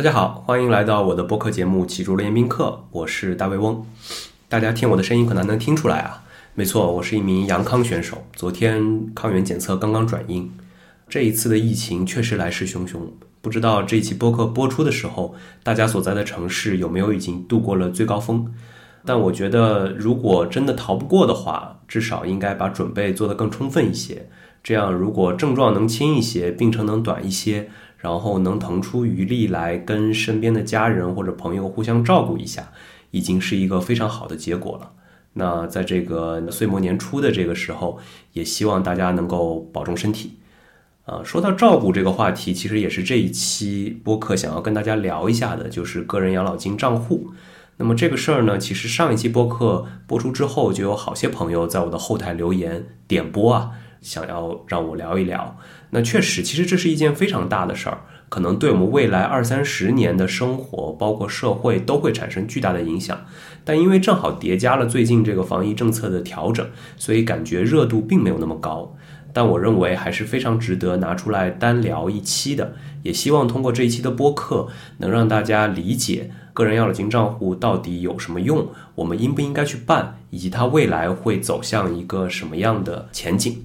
大家好，欢迎来到我的播客节目《启足联宾课》，我是大卫翁。大家听我的声音可能能听出来啊，没错，我是一名阳康选手。昨天抗原检测刚刚转阴。这一次的疫情确实来势汹汹，不知道这一期播客播出的时候，大家所在的城市有没有已经度过了最高峰？但我觉得，如果真的逃不过的话，至少应该把准备做得更充分一些。这样，如果症状能轻一些，病程能短一些。然后能腾出余力来跟身边的家人或者朋友互相照顾一下，已经是一个非常好的结果了。那在这个岁末年初的这个时候，也希望大家能够保重身体。啊，说到照顾这个话题，其实也是这一期播客想要跟大家聊一下的，就是个人养老金账户。那么这个事儿呢，其实上一期播客播出之后，就有好些朋友在我的后台留言点播啊。想要让我聊一聊，那确实，其实这是一件非常大的事儿，可能对我们未来二三十年的生活，包括社会，都会产生巨大的影响。但因为正好叠加了最近这个防疫政策的调整，所以感觉热度并没有那么高。但我认为还是非常值得拿出来单聊一期的。也希望通过这一期的播客，能让大家理解个人养老金账户到底有什么用，我们应不应该去办，以及它未来会走向一个什么样的前景。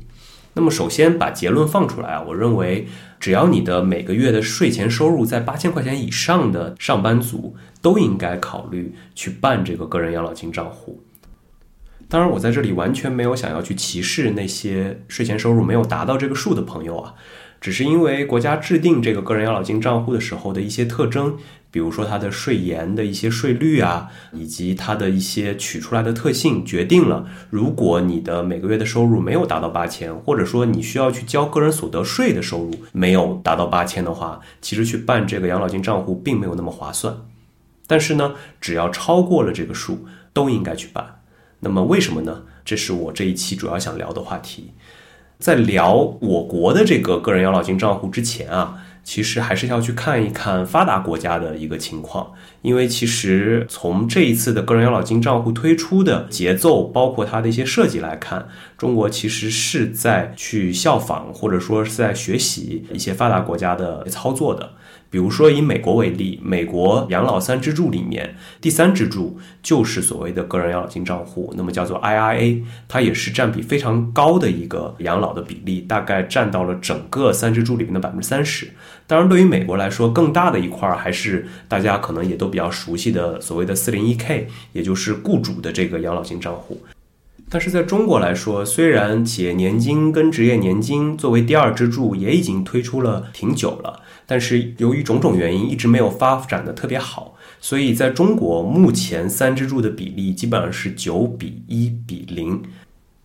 那么，首先把结论放出来啊，我认为，只要你的每个月的税前收入在八千块钱以上的上班族，都应该考虑去办这个个人养老金账户。当然，我在这里完全没有想要去歧视那些税前收入没有达到这个数的朋友啊。只是因为国家制定这个个人养老金账户的时候的一些特征，比如说它的税延的一些税率啊，以及它的一些取出来的特性，决定了如果你的每个月的收入没有达到八千，或者说你需要去交个人所得税的收入没有达到八千的话，其实去办这个养老金账户并没有那么划算。但是呢，只要超过了这个数，都应该去办。那么为什么呢？这是我这一期主要想聊的话题。在聊我国的这个个人养老金账户之前啊，其实还是要去看一看发达国家的一个情况，因为其实从这一次的个人养老金账户推出的节奏，包括它的一些设计来看，中国其实是在去效仿或者说是在学习一些发达国家的操作的。比如说以美国为例，美国养老三支柱里面，第三支柱就是所谓的个人养老金账户，那么叫做 IRA，它也是占比非常高的一个养老的比例，大概占到了整个三支柱里面的百分之三十。当然，对于美国来说，更大的一块还是大家可能也都比较熟悉的所谓的四零一 K，也就是雇主的这个养老金账户。但是在中国来说，虽然企业年金跟职业年金作为第二支柱也已经推出了挺久了。但是由于种种原因，一直没有发展的特别好，所以在中国目前三支柱的比例基本上是九比一比零。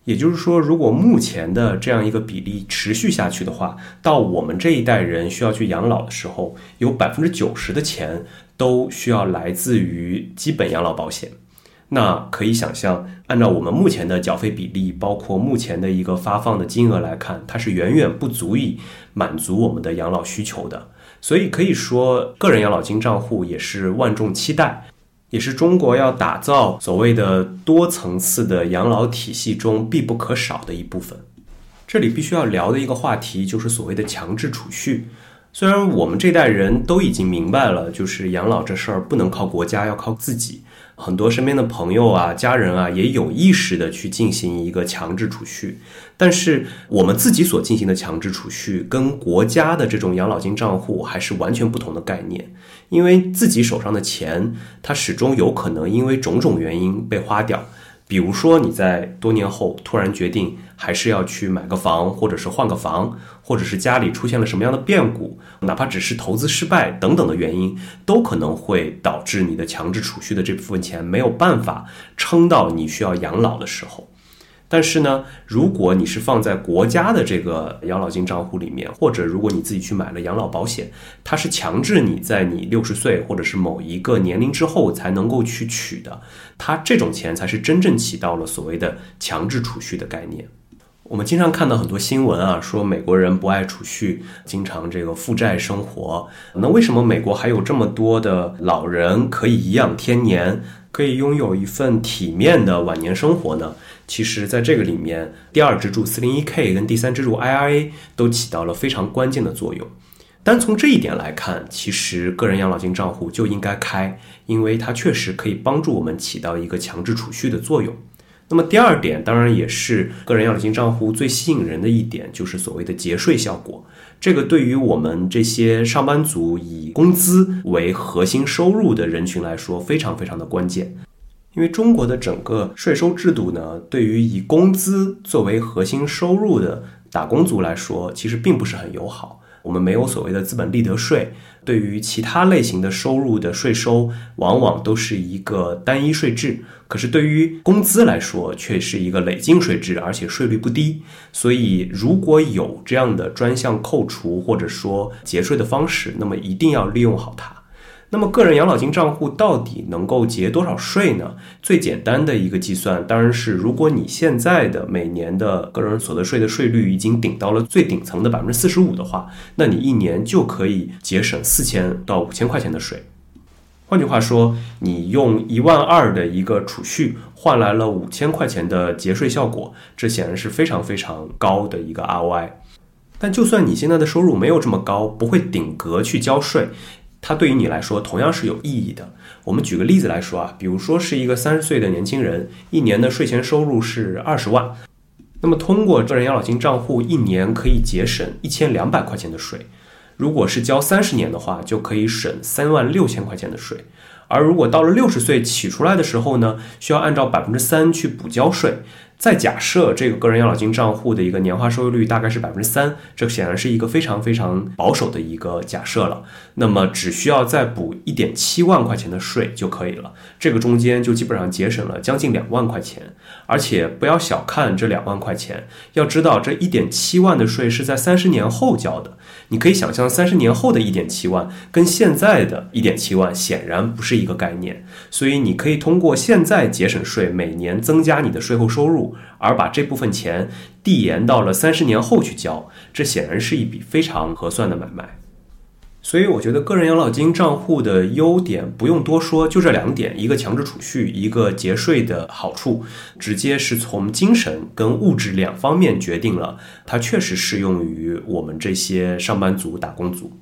也就是说，如果目前的这样一个比例持续下去的话，到我们这一代人需要去养老的时候，有百分之九十的钱都需要来自于基本养老保险。那可以想象，按照我们目前的缴费比例，包括目前的一个发放的金额来看，它是远远不足以满足我们的养老需求的。所以可以说，个人养老金账户也是万众期待，也是中国要打造所谓的多层次的养老体系中必不可少的一部分。这里必须要聊的一个话题就是所谓的强制储蓄。虽然我们这代人都已经明白了，就是养老这事儿不能靠国家，要靠自己。很多身边的朋友啊、家人啊，也有意识的去进行一个强制储蓄。但是我们自己所进行的强制储蓄，跟国家的这种养老金账户还是完全不同的概念。因为自己手上的钱，它始终有可能因为种种原因被花掉。比如说，你在多年后突然决定还是要去买个房，或者是换个房，或者是家里出现了什么样的变故，哪怕只是投资失败等等的原因，都可能会导致你的强制储蓄的这部分钱没有办法撑到你需要养老的时候。但是呢，如果你是放在国家的这个养老金账户里面，或者如果你自己去买了养老保险，它是强制你在你六十岁或者是某一个年龄之后才能够去取的，它这种钱才是真正起到了所谓的强制储蓄的概念。我们经常看到很多新闻啊，说美国人不爱储蓄，经常这个负债生活。那为什么美国还有这么多的老人可以颐养天年，可以拥有一份体面的晚年生活呢？其实，在这个里面，第二支柱 401k 跟第三支柱 IRA 都起到了非常关键的作用。单从这一点来看，其实个人养老金账户就应该开，因为它确实可以帮助我们起到一个强制储蓄的作用。那么第二点，当然也是个人养老金账户最吸引人的一点，就是所谓的节税效果。这个对于我们这些上班族以工资为核心收入的人群来说，非常非常的关键。因为中国的整个税收制度呢，对于以工资作为核心收入的打工族来说，其实并不是很友好。我们没有所谓的资本利得税，对于其他类型的收入的税收，往往都是一个单一税制。可是对于工资来说，却是一个累进税制，而且税率不低。所以如果有这样的专项扣除或者说节税的方式，那么一定要利用好它。那么，个人养老金账户到底能够节多少税呢？最简单的一个计算，当然是如果你现在的每年的个人所得税的税率已经顶到了最顶层的百分之四十五的话，那你一年就可以节省四千到五千块钱的税。换句话说，你用一万二的一个储蓄换来了五千块钱的节税效果，这显然是非常非常高的一个 ROI。但就算你现在的收入没有这么高，不会顶格去交税。它对于你来说同样是有意义的。我们举个例子来说啊，比如说是一个三十岁的年轻人，一年的税前收入是二十万，那么通过个人养老金账户，一年可以节省一千两百块钱的税。如果是交三十年的话，就可以省三万六千块钱的税。而如果到了六十岁起出来的时候呢，需要按照百分之三去补交税。再假设这个个人养老金账户的一个年化收益率大概是百分之三，这显然是一个非常非常保守的一个假设了。那么只需要再补一点七万块钱的税就可以了，这个中间就基本上节省了将近两万块钱。而且不要小看这两万块钱，要知道这一点七万的税是在三十年后交的。你可以想象，三十年后的一点七万跟现在的一点七万显然不是一个概念。所以你可以通过现在节省税，每年增加你的税后收入。而把这部分钱递延到了三十年后去交，这显然是一笔非常合算的买卖。所以，我觉得个人养老金账户的优点不用多说，就这两点：一个强制储蓄，一个节税的好处，直接是从精神跟物质两方面决定了它确实适用于我们这些上班族、打工族。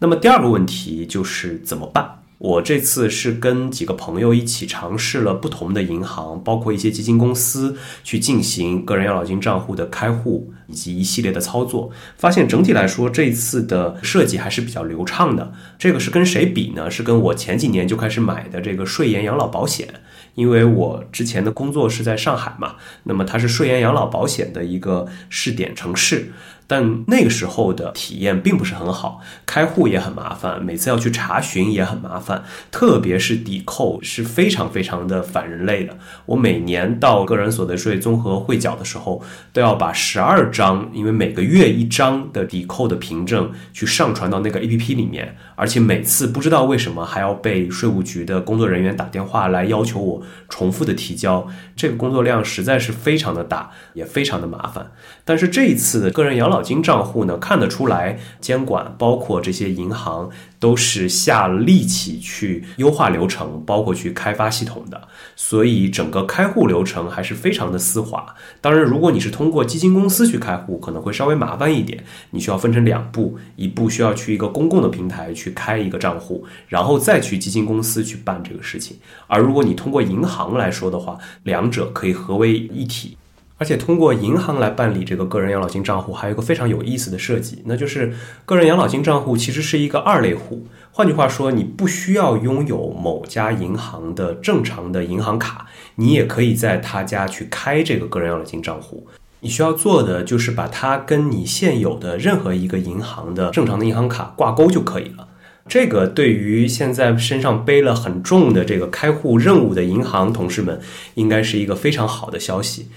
那么，第二个问题就是怎么办？我这次是跟几个朋友一起尝试了不同的银行，包括一些基金公司，去进行个人养老金账户的开户以及一系列的操作，发现整体来说这次的设计还是比较流畅的。这个是跟谁比呢？是跟我前几年就开始买的这个税延养老保险，因为我之前的工作是在上海嘛，那么它是税延养老保险的一个试点城市。但那个时候的体验并不是很好，开户也很麻烦，每次要去查询也很麻烦，特别是抵扣是非常非常的反人类的。我每年到个人所得税综合汇缴的时候，都要把十二张，因为每个月一张的抵扣的凭证去上传到那个 A P P 里面，而且每次不知道为什么还要被税务局的工作人员打电话来要求我重复的提交，这个工作量实在是非常的大，也非常的麻烦。但是这一次的个人养老金账户呢，看得出来监管包括这些银行都是下了力气去优化流程，包括去开发系统的，所以整个开户流程还是非常的丝滑。当然，如果你是通过基金公司去开户，可能会稍微麻烦一点，你需要分成两步，一步需要去一个公共的平台去开一个账户，然后再去基金公司去办这个事情。而如果你通过银行来说的话，两者可以合为一体。而且通过银行来办理这个个人养老金账户，还有一个非常有意思的设计，那就是个人养老金账户其实是一个二类户。换句话说，你不需要拥有某家银行的正常的银行卡，你也可以在他家去开这个个人养老金账户。你需要做的就是把它跟你现有的任何一个银行的正常的银行卡挂钩就可以了。这个对于现在身上背了很重的这个开户任务的银行同事们，应该是一个非常好的消息。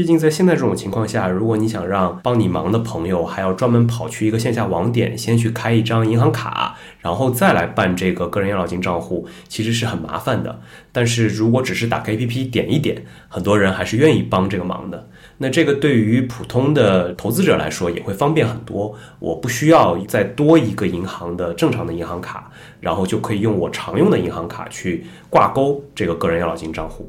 毕竟在现在这种情况下，如果你想让帮你忙的朋友还要专门跑去一个线下网点，先去开一张银行卡，然后再来办这个个人养老金账户，其实是很麻烦的。但是如果只是打开 APP 点一点，很多人还是愿意帮这个忙的。那这个对于普通的投资者来说也会方便很多。我不需要再多一个银行的正常的银行卡，然后就可以用我常用的银行卡去挂钩这个个人养老金账户。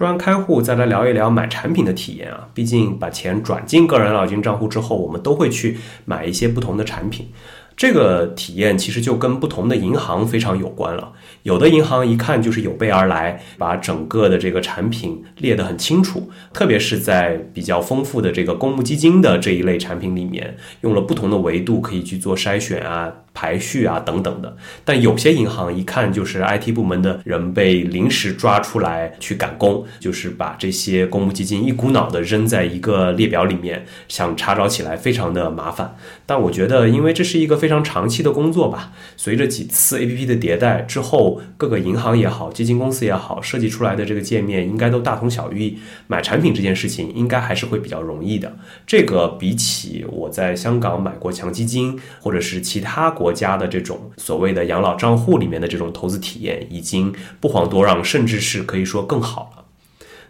说完开户，再来聊一聊买产品的体验啊。毕竟把钱转进个人养老金账户之后，我们都会去买一些不同的产品。这个体验其实就跟不同的银行非常有关了。有的银行一看就是有备而来，把整个的这个产品列得很清楚，特别是在比较丰富的这个公募基金的这一类产品里面，用了不同的维度可以去做筛选啊。排序啊等等的，但有些银行一看就是 IT 部门的人被临时抓出来去赶工，就是把这些公募基金一股脑的扔在一个列表里面，想查找起来非常的麻烦。但我觉得，因为这是一个非常长期的工作吧，随着几次 APP 的迭代之后，各个银行也好，基金公司也好，设计出来的这个界面应该都大同小异。买产品这件事情应该还是会比较容易的。这个比起我在香港买过强基金，或者是其他。国家的这种所谓的养老账户里面的这种投资体验，已经不遑多让，甚至是可以说更好了。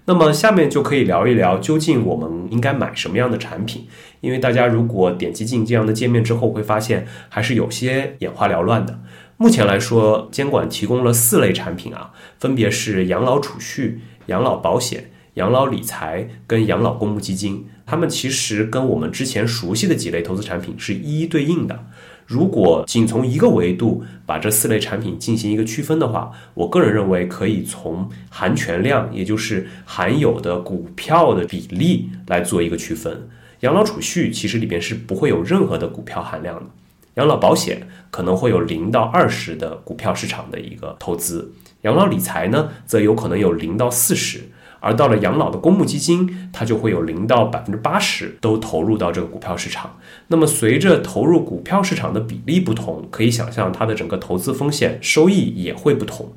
那么下面就可以聊一聊，究竟我们应该买什么样的产品？因为大家如果点击进这样的界面之后，会发现还是有些眼花缭乱的。目前来说，监管提供了四类产品啊，分别是养老储蓄、养老保险、养老理财跟养老公募基金。它们其实跟我们之前熟悉的几类投资产品是一一对应的。如果仅从一个维度把这四类产品进行一个区分的话，我个人认为可以从含权量，也就是含有的股票的比例来做一个区分。养老储蓄其实里边是不会有任何的股票含量的，养老保险可能会有零到二十的股票市场的一个投资，养老理财呢则有可能有零到四十。而到了养老的公募基金，它就会有零到百分之八十都投入到这个股票市场。那么随着投入股票市场的比例不同，可以想象它的整个投资风险收益也会不同。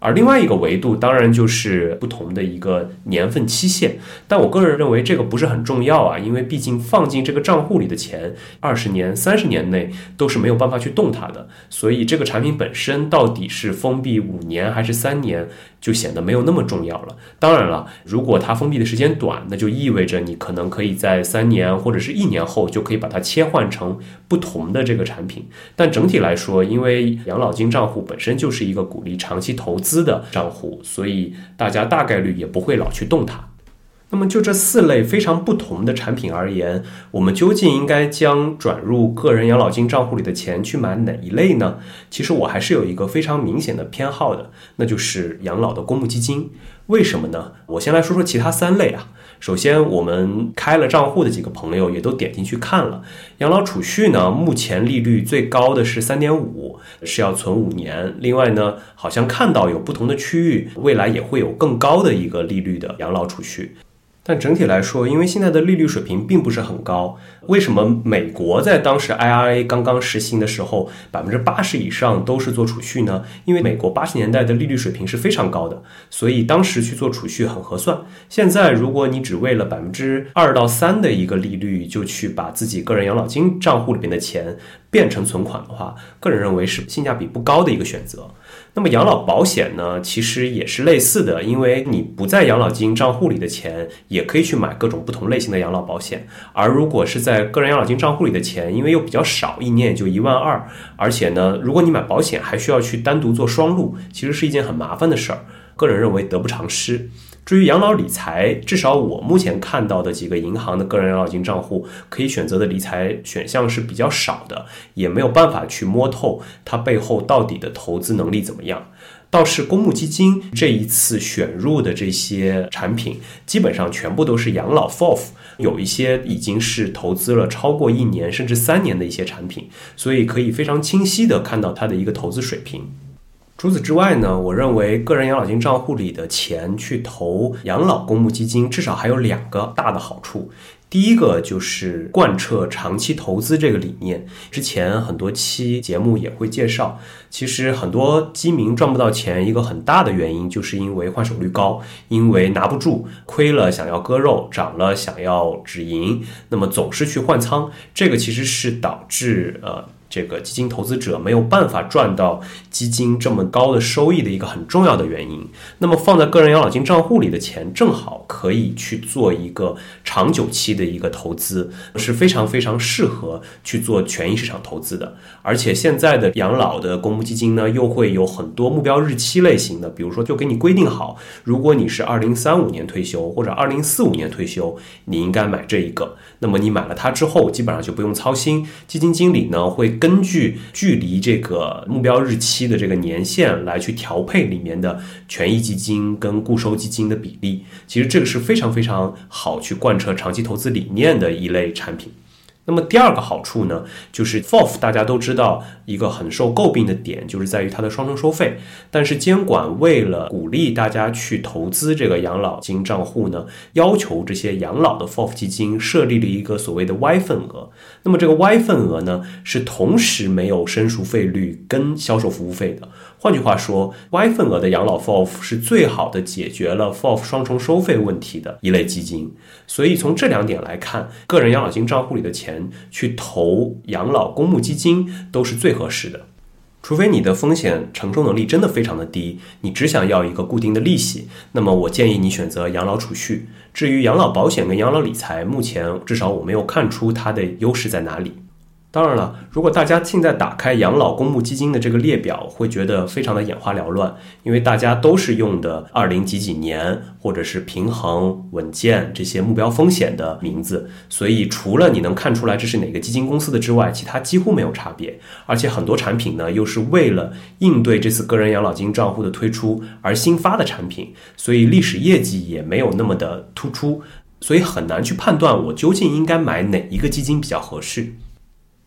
而另外一个维度，当然就是不同的一个年份期限。但我个人认为这个不是很重要啊，因为毕竟放进这个账户里的钱，二十年、三十年内都是没有办法去动它的。所以这个产品本身到底是封闭五年还是三年？就显得没有那么重要了。当然了，如果它封闭的时间短，那就意味着你可能可以在三年或者是一年后就可以把它切换成不同的这个产品。但整体来说，因为养老金账户本身就是一个鼓励长期投资的账户，所以大家大概率也不会老去动它。那么就这四类非常不同的产品而言，我们究竟应该将转入个人养老金账户里的钱去买哪一类呢？其实我还是有一个非常明显的偏好的，那就是养老的公募基金。为什么呢？我先来说说其他三类啊。首先，我们开了账户的几个朋友也都点进去看了，养老储蓄呢，目前利率最高的是三点五，是要存五年。另外呢，好像看到有不同的区域，未来也会有更高的一个利率的养老储蓄。但整体来说，因为现在的利率水平并不是很高，为什么美国在当时 IRA 刚刚实行的时候，百分之八十以上都是做储蓄呢？因为美国八十年代的利率水平是非常高的，所以当时去做储蓄很合算。现在如果你只为了百分之二到三的一个利率，就去把自己个人养老金账户里边的钱变成存款的话，个人认为是性价比不高的一个选择。那么养老保险呢，其实也是类似的，因为你不在养老金账户里的钱，也可以去买各种不同类型的养老保险。而如果是在个人养老金账户里的钱，因为又比较少，一年也就一万二，而且呢，如果你买保险还需要去单独做双录，其实是一件很麻烦的事儿。个人认为得不偿失。至于养老理财，至少我目前看到的几个银行的个人养老金账户，可以选择的理财选项是比较少的，也没有办法去摸透它背后到底的投资能力怎么样。倒是公募基金这一次选入的这些产品，基本上全部都是养老 FOF，有一些已经是投资了超过一年甚至三年的一些产品，所以可以非常清晰的看到它的一个投资水平。除此之外呢，我认为个人养老金账户里的钱去投养老公募基金，至少还有两个大的好处。第一个就是贯彻长期投资这个理念。之前很多期节目也会介绍，其实很多基民赚不到钱，一个很大的原因就是因为换手率高，因为拿不住，亏了想要割肉，涨了想要止盈，那么总是去换仓，这个其实是导致呃。这个基金投资者没有办法赚到基金这么高的收益的一个很重要的原因。那么放在个人养老金账户里的钱，正好可以去做一个长久期的一个投资，是非常非常适合去做权益市场投资的。而且现在的养老的公募基金呢，又会有很多目标日期类型的，比如说就给你规定好，如果你是二零三五年退休或者二零四五年退休，你应该买这一个。那么你买了它之后，基本上就不用操心。基金经理呢会根据距离这个目标日期的这个年限来去调配里面的权益基金跟固收基金的比例。其实这个是非常非常好去贯彻长期投资理念的一类产品。那么第二个好处呢，就是 FOF 大家都知道一个很受诟病的点，就是在于它的双重收费。但是监管为了鼓励大家去投资这个养老金账户呢，要求这些养老的 FOF 基金设立了一个所谓的 Y 份额。那么这个 Y 份额呢，是同时没有申赎费率跟销售服务费的。换句话说，Y 份额的养老 FOF 是最好的解决了 FOF 双重收费问题的一类基金。所以从这两点来看，个人养老金账户里的钱去投养老公募基金都是最合适的。除非你的风险承受能力真的非常的低，你只想要一个固定的利息，那么我建议你选择养老储蓄。至于养老保险跟养老理财，目前至少我没有看出它的优势在哪里。当然了，如果大家现在打开养老公募基金的这个列表，会觉得非常的眼花缭乱，因为大家都是用的二零几几年或者是平衡、稳健这些目标风险的名字，所以除了你能看出来这是哪个基金公司的之外，其他几乎没有差别。而且很多产品呢，又是为了应对这次个人养老金账户的推出而新发的产品，所以历史业绩也没有那么的突出，所以很难去判断我究竟应该买哪一个基金比较合适。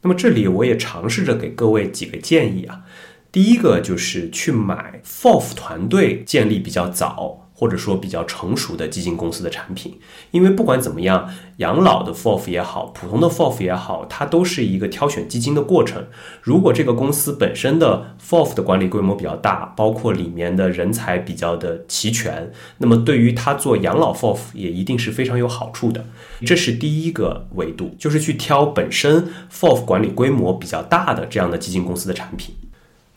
那么这里我也尝试着给各位几个建议啊，第一个就是去买 FOF 团队建立比较早。或者说比较成熟的基金公司的产品，因为不管怎么样，养老的 FOF 也好，普通的 FOF 也好，它都是一个挑选基金的过程。如果这个公司本身的 FOF 的管理规模比较大，包括里面的人才比较的齐全，那么对于他做养老 FOF 也一定是非常有好处的。这是第一个维度，就是去挑本身 FOF 管理规模比较大的这样的基金公司的产品。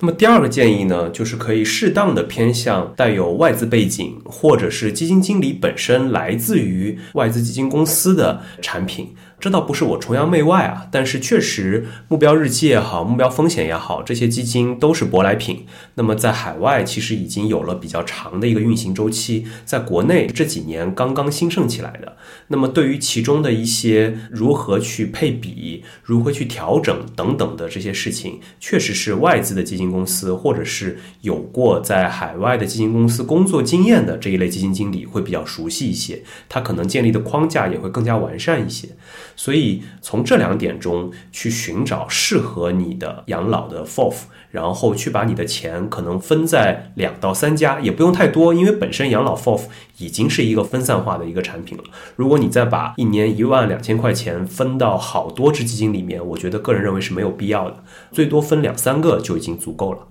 那么第二个建议呢，就是可以适当的偏向带有外资背景，或者是基金经理本身来自于外资基金公司的产品。这倒不是我崇洋媚外啊，但是确实目标日期也好，目标风险也好，这些基金都是舶来品。那么在海外其实已经有了比较长的一个运行周期，在国内这几年刚刚兴盛起来的。那么对于其中的一些如何去配比、如何去调整等等的这些事情，确实是外资的基金公司或者是有过在海外的基金公司工作经验的这一类基金经理会比较熟悉一些，他可能建立的框架也会更加完善一些。所以从这两点中去寻找适合你的养老的 FOF，然后去把你的钱可能分在两到三家，也不用太多，因为本身养老 FOF 已经是一个分散化的一个产品了。如果你再把一年一万两千块钱分到好多只基金里面，我觉得个人认为是没有必要的，最多分两三个就已经足够了。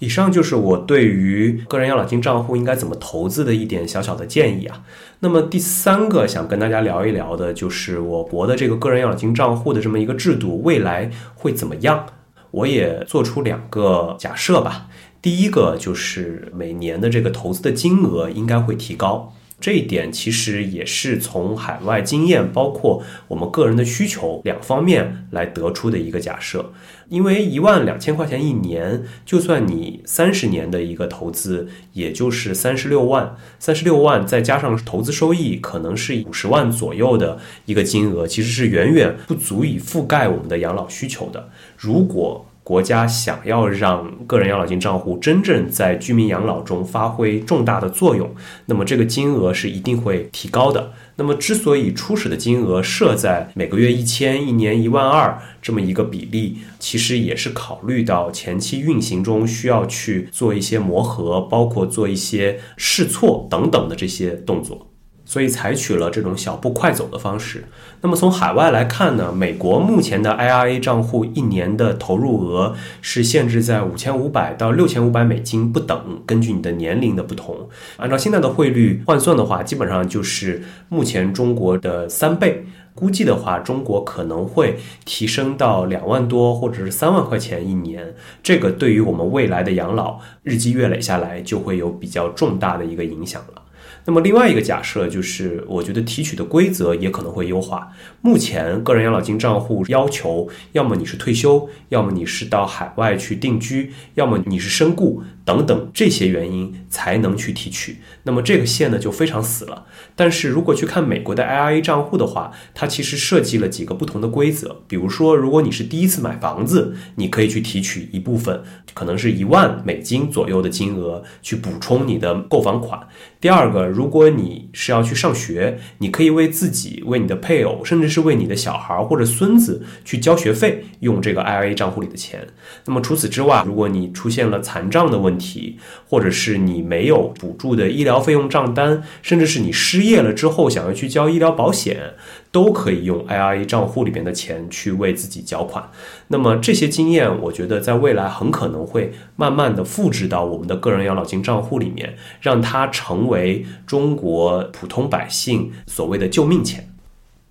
以上就是我对于个人养老金账户应该怎么投资的一点小小的建议啊。那么第三个想跟大家聊一聊的就是我国的这个个人养老金账户的这么一个制度未来会怎么样？我也做出两个假设吧。第一个就是每年的这个投资的金额应该会提高。这一点其实也是从海外经验，包括我们个人的需求两方面来得出的一个假设。因为一万两千块钱一年，就算你三十年的一个投资，也就是三十六万，三十六万再加上投资收益，可能是五十万左右的一个金额，其实是远远不足以覆盖我们的养老需求的。如果国家想要让个人养老金账户真正在居民养老中发挥重大的作用，那么这个金额是一定会提高的。那么之所以初始的金额设在每个月一千，一年一万二这么一个比例，其实也是考虑到前期运行中需要去做一些磨合，包括做一些试错等等的这些动作。所以采取了这种小步快走的方式。那么从海外来看呢，美国目前的 IRA 账户一年的投入额是限制在五千五百到六千五百美金不等，根据你的年龄的不同，按照现在的汇率换算的话，基本上就是目前中国的三倍。估计的话，中国可能会提升到两万多或者是三万块钱一年。这个对于我们未来的养老日积月累下来，就会有比较重大的一个影响了。那么另外一个假设就是，我觉得提取的规则也可能会优化。目前个人养老金账户要求，要么你是退休，要么你是到海外去定居，要么你是身故等等这些原因才能去提取。那么这个线呢就非常死了。但是如果去看美国的 IRA 账户的话，它其实设计了几个不同的规则。比如说，如果你是第一次买房子，你可以去提取一部分，可能是一万美金左右的金额去补充你的购房款。第二个，如果你是要去上学，你可以为自己、为你的配偶，甚至是为你的小孩或者孙子去交学费，用这个 IRA 账户里的钱。那么除此之外，如果你出现了残障的问题，或者是你没有补助的医疗费用账单，甚至是你失业了之后想要去交医疗保险。都可以用 IRA 账户里边的钱去为自己缴款。那么这些经验，我觉得在未来很可能会慢慢的复制到我们的个人养老金账户里面，让它成为中国普通百姓所谓的救命钱。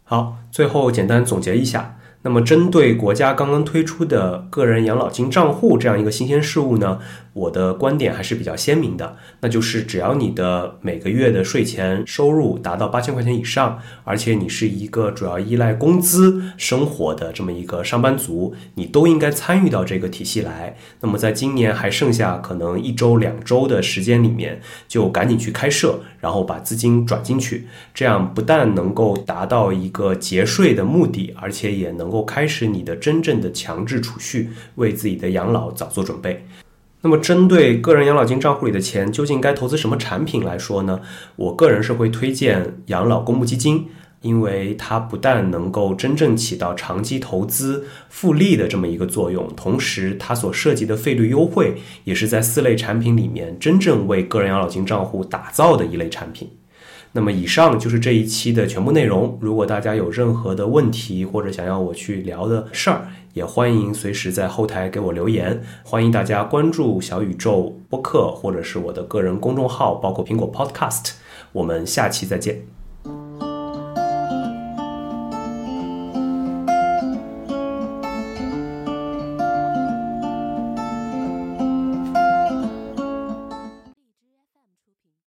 好，最后简单总结一下。那么，针对国家刚刚推出的个人养老金账户这样一个新鲜事物呢，我的观点还是比较鲜明的，那就是只要你的每个月的税前收入达到八千块钱以上，而且你是一个主要依赖工资生活的这么一个上班族，你都应该参与到这个体系来。那么，在今年还剩下可能一周、两周的时间里面，就赶紧去开设，然后把资金转进去，这样不但能够达到一个节税的目的，而且也能能够。开始你的真正的强制储蓄，为自己的养老早做准备。那么，针对个人养老金账户里的钱，究竟该投资什么产品来说呢？我个人是会推荐养老公募基金，因为它不但能够真正起到长期投资复利的这么一个作用，同时它所涉及的费率优惠，也是在四类产品里面真正为个人养老金账户打造的一类产品。那么以上就是这一期的全部内容。如果大家有任何的问题或者想要我去聊的事儿，也欢迎随时在后台给我留言。欢迎大家关注小宇宙播客或者是我的个人公众号，包括苹果 Podcast。我们下期再见。